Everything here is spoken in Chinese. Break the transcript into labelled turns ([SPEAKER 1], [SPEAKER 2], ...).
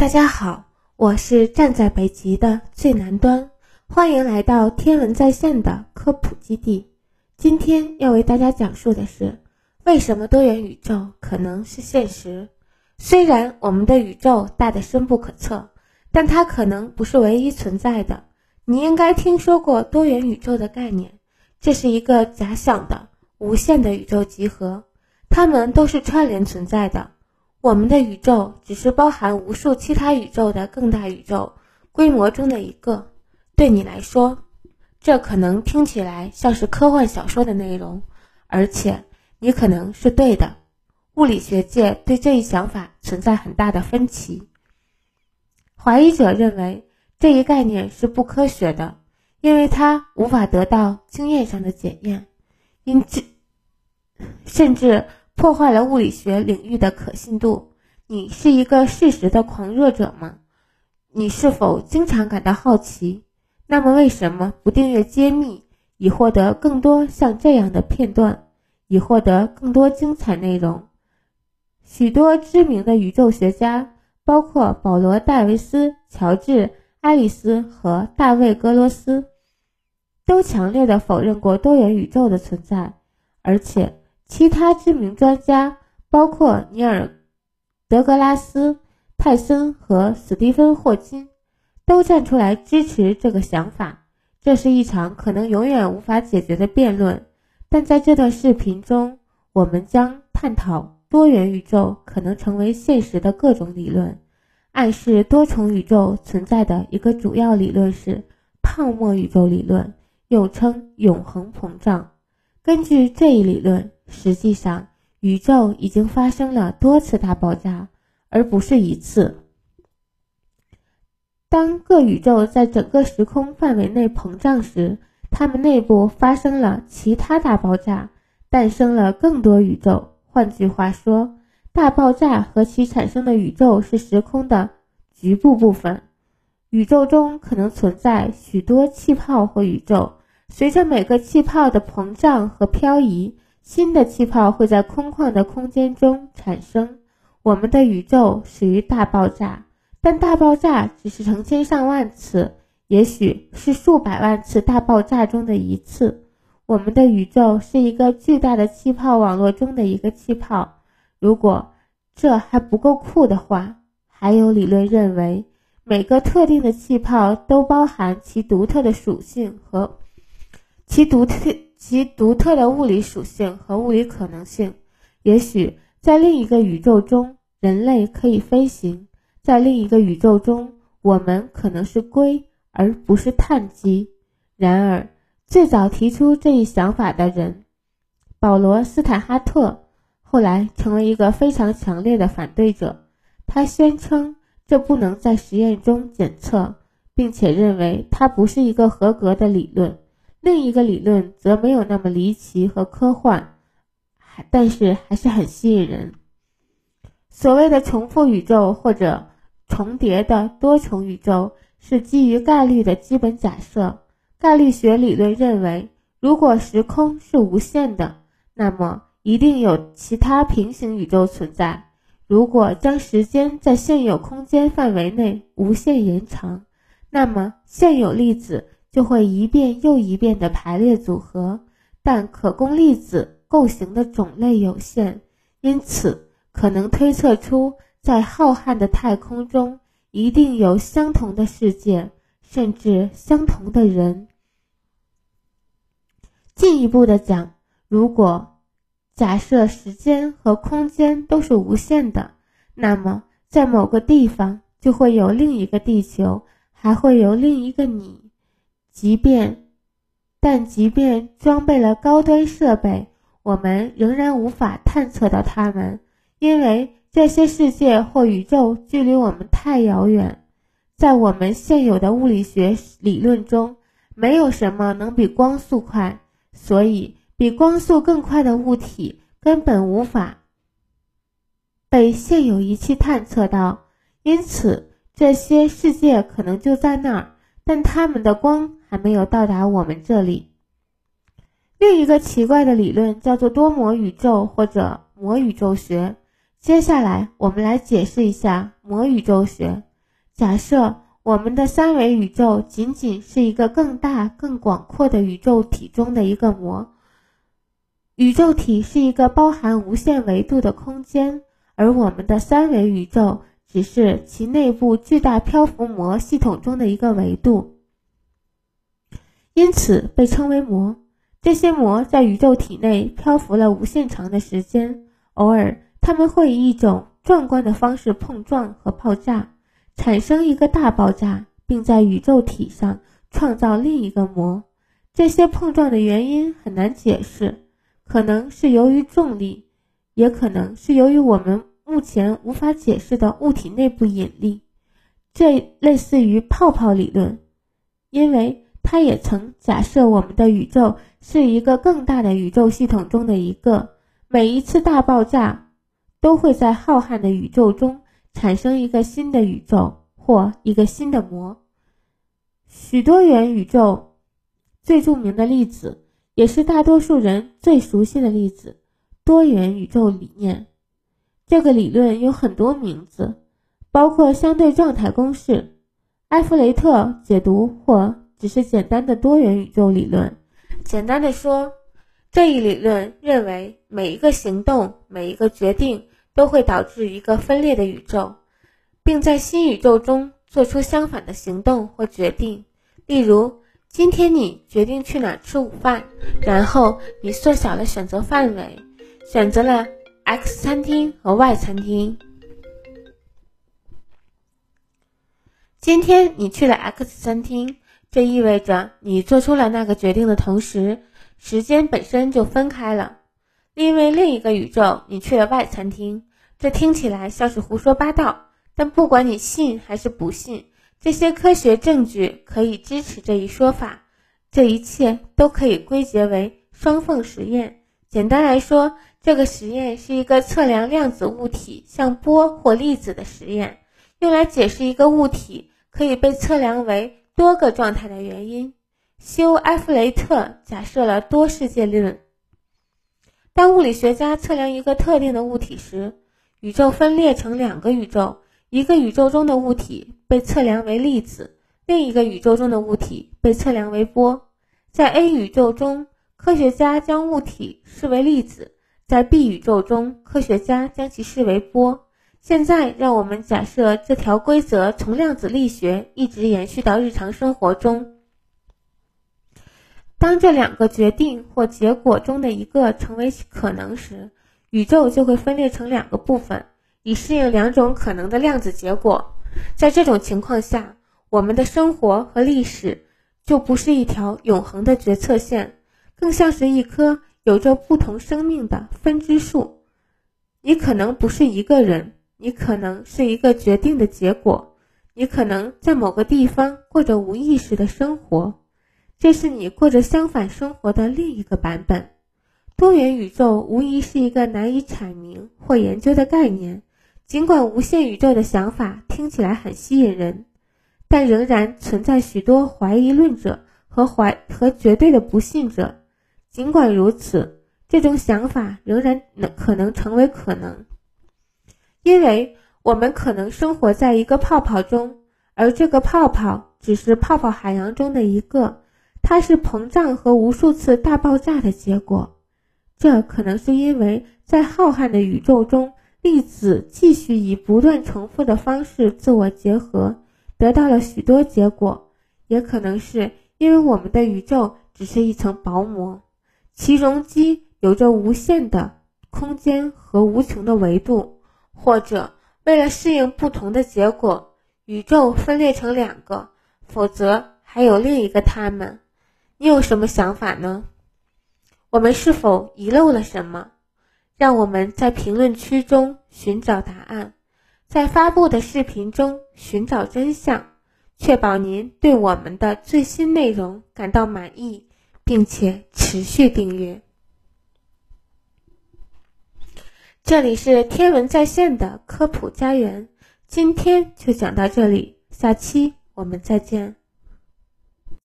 [SPEAKER 1] 大家好，我是站在北极的最南端，欢迎来到天文在线的科普基地。今天要为大家讲述的是，为什么多元宇宙可能是现实。虽然我们的宇宙大得深不可测，但它可能不是唯一存在的。你应该听说过多元宇宙的概念，这是一个假想的无限的宇宙集合，它们都是串联存在的。我们的宇宙只是包含无数其他宇宙的更大宇宙规模中的一个。对你来说，这可能听起来像是科幻小说的内容，而且你可能是对的。物理学界对这一想法存在很大的分歧。怀疑者认为这一概念是不科学的，因为它无法得到经验上的检验，因此甚至。破坏了物理学领域的可信度。你是一个事实的狂热者吗？你是否经常感到好奇？那么为什么不订阅揭秘，以获得更多像这样的片段，以获得更多精彩内容？许多知名的宇宙学家，包括保罗·戴维斯、乔治·爱丽丝和大卫·格罗斯，都强烈的否认过多元宇宙的存在，而且。其他知名专家，包括尼尔·德格拉斯、泰森和史蒂芬·霍金，都站出来支持这个想法。这是一场可能永远无法解决的辩论。但在这段视频中，我们将探讨多元宇宙可能成为现实的各种理论。暗示多重宇宙存在的一个主要理论是泡沫宇宙理论，又称永恒膨胀。根据这一理论。实际上，宇宙已经发生了多次大爆炸，而不是一次。当各宇宙在整个时空范围内膨胀时，它们内部发生了其他大爆炸，诞生了更多宇宙。换句话说，大爆炸和其产生的宇宙是时空的局部部分。宇宙中可能存在许多气泡或宇宙，随着每个气泡的膨胀和漂移。新的气泡会在空旷的空间中产生。我们的宇宙始于大爆炸，但大爆炸只是成千上万次，也许是数百万次大爆炸中的一次。我们的宇宙是一个巨大的气泡网络中的一个气泡。如果这还不够酷的话，还有理论认为，每个特定的气泡都包含其独特的属性和其独特。其独特的物理属性和物理可能性，也许在另一个宇宙中，人类可以飞行；在另一个宇宙中，我们可能是硅而不是碳基。然而，最早提出这一想法的人保罗·斯坦哈特，后来成为一个非常强烈的反对者。他宣称这不能在实验中检测，并且认为它不是一个合格的理论。另一个理论则没有那么离奇和科幻，还但是还是很吸引人。所谓的重复宇宙或者重叠的多重宇宙是基于概率的基本假设。概率学理论认为，如果时空是无限的，那么一定有其他平行宇宙存在。如果将时间在现有空间范围内无限延长，那么现有粒子。就会一遍又一遍的排列组合，但可供粒子构型的种类有限，因此可能推测出在浩瀚的太空中一定有相同的世界，甚至相同的人。进一步的讲，如果假设时间和空间都是无限的，那么在某个地方就会有另一个地球，还会有另一个你。即便，但即便装备了高端设备，我们仍然无法探测到它们，因为这些世界或宇宙距离我们太遥远。在我们现有的物理学理论中，没有什么能比光速快，所以比光速更快的物体根本无法被现有仪器探测到。因此，这些世界可能就在那儿，但它们的光。还没有到达我们这里。另一个奇怪的理论叫做多模宇宙或者模宇宙学。接下来，我们来解释一下模宇宙学。假设我们的三维宇宙仅仅是一个更大、更广阔的宇宙体中的一个膜，宇宙体是一个包含无限维度的空间，而我们的三维宇宙只是其内部巨大漂浮膜系统中的一个维度，因此被称为膜。这些膜在宇宙体内漂浮了无限长的时间，偶尔它们会以一种壮观的方式碰撞和爆炸。产生一个大爆炸，并在宇宙体上创造另一个膜。这些碰撞的原因很难解释，可能是由于重力，也可能是由于我们目前无法解释的物体内部引力。这类似于泡泡理论，因为它也曾假设我们的宇宙是一个更大的宇宙系统中的一个。每一次大爆炸都会在浩瀚的宇宙中。产生一个新的宇宙或一个新的膜。许多元宇宙最著名的例子，也是大多数人最熟悉的例子——多元宇宙理念。这个理论有很多名字，包括相对状态公式、埃弗雷特解读或只是简单的多元宇宙理论。简单的说，这一理论认为每一个行动、每一个决定。都会导致一个分裂的宇宙，并在新宇宙中做出相反的行动或决定。例如，今天你决定去哪吃午饭，然后你缩小了选择范围，选择了 X 餐厅和 Y 餐厅。今天你去了 X 餐厅，这意味着你做出了那个决定的同时，时间本身就分开了。因为另一个宇宙，你去了外餐厅，这听起来像是胡说八道。但不管你信还是不信，这些科学证据可以支持这一说法。这一切都可以归结为双缝实验。简单来说，这个实验是一个测量量子物体像波或粒子的实验，用来解释一个物体可以被测量为多个状态的原因。休·埃弗雷特假设了多世界论。当物理学家测量一个特定的物体时，宇宙分裂成两个宇宙，一个宇宙中的物体被测量为粒子，另一个宇宙中的物体被测量为波。在 A 宇宙中，科学家将物体视为粒子；在 B 宇宙中，科学家将其视为波。现在，让我们假设这条规则从量子力学一直延续到日常生活中。当这两个决定或结果中的一个成为可能时，宇宙就会分裂成两个部分，以适应两种可能的量子结果。在这种情况下，我们的生活和历史就不是一条永恒的决策线，更像是一棵有着不同生命的分支树。你可能不是一个人，你可能是一个决定的结果，你可能在某个地方过着无意识的生活。这是你过着相反生活的另一个版本。多元宇宙无疑是一个难以阐明或研究的概念，尽管无限宇宙的想法听起来很吸引人，但仍然存在许多怀疑论者和怀和绝对的不信者。尽管如此，这种想法仍然能可能成为可能，因为我们可能生活在一个泡泡中，而这个泡泡只是泡泡海洋中的一个。它是膨胀和无数次大爆炸的结果，这可能是因为在浩瀚的宇宙中，粒子继续以不断重复的方式自我结合，得到了许多结果；也可能是因为我们的宇宙只是一层薄膜，其容积有着无限的空间和无穷的维度；或者为了适应不同的结果，宇宙分裂成两个，否则还有另一个他们。你有什么想法呢？我们是否遗漏了什么？让我们在评论区中寻找答案，在发布的视频中寻找真相，确保您对我们的最新内容感到满意，并且持续订阅。这里是天文在线的科普家园，今天就讲到这里，下期我们再见。